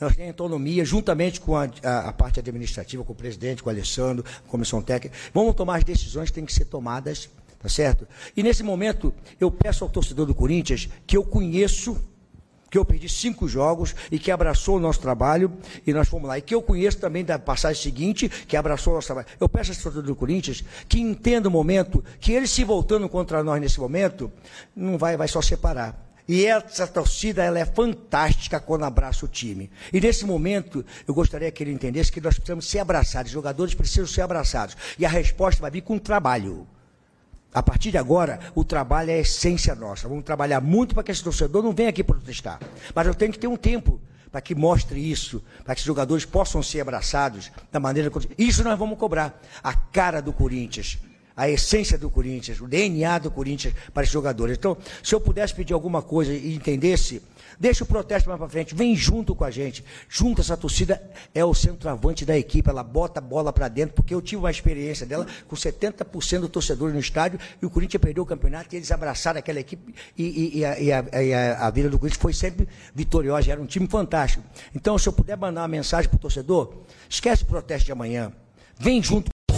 Nós temos autonomia, juntamente com a, a, a, parte administrativa, com o presidente, com o Alessandro, comissão técnica. Vamos tomar as decisões que têm que ser tomadas, tá certo? E nesse momento, eu peço ao torcedor do Corinthians que eu conheço, que eu perdi cinco jogos e que abraçou o nosso trabalho e nós fomos lá. E que eu conheço também da passagem seguinte, que abraçou o nosso trabalho. Eu peço ao torcedor do Corinthians que entenda o momento, que ele se voltando contra nós nesse momento, não vai, vai só separar. E essa torcida ela é fantástica quando abraça o time. E nesse momento, eu gostaria que ele entendesse que nós precisamos ser abraçados, os jogadores precisam ser abraçados. E a resposta vai vir com trabalho. A partir de agora, o trabalho é a essência nossa. Vamos trabalhar muito para que esse torcedor não venha aqui protestar. Mas eu tenho que ter um tempo para que mostre isso, para que os jogadores possam ser abraçados da maneira. Isso nós vamos cobrar. A cara do Corinthians a essência do Corinthians, o DNA do Corinthians para os jogadores. Então, se eu pudesse pedir alguma coisa e entendesse, deixa o protesto mais para frente, vem junto com a gente. Junto essa torcida é o centroavante da equipe, ela bota a bola para dentro, porque eu tive uma experiência dela com 70% do torcedor no estádio e o Corinthians perdeu o campeonato e eles abraçaram aquela equipe e, e, e, a, e a, a, a, vida do Corinthians foi sempre vitoriosa, era um time fantástico. Então, se eu puder mandar uma mensagem para o torcedor, esquece o protesto de amanhã, vem junto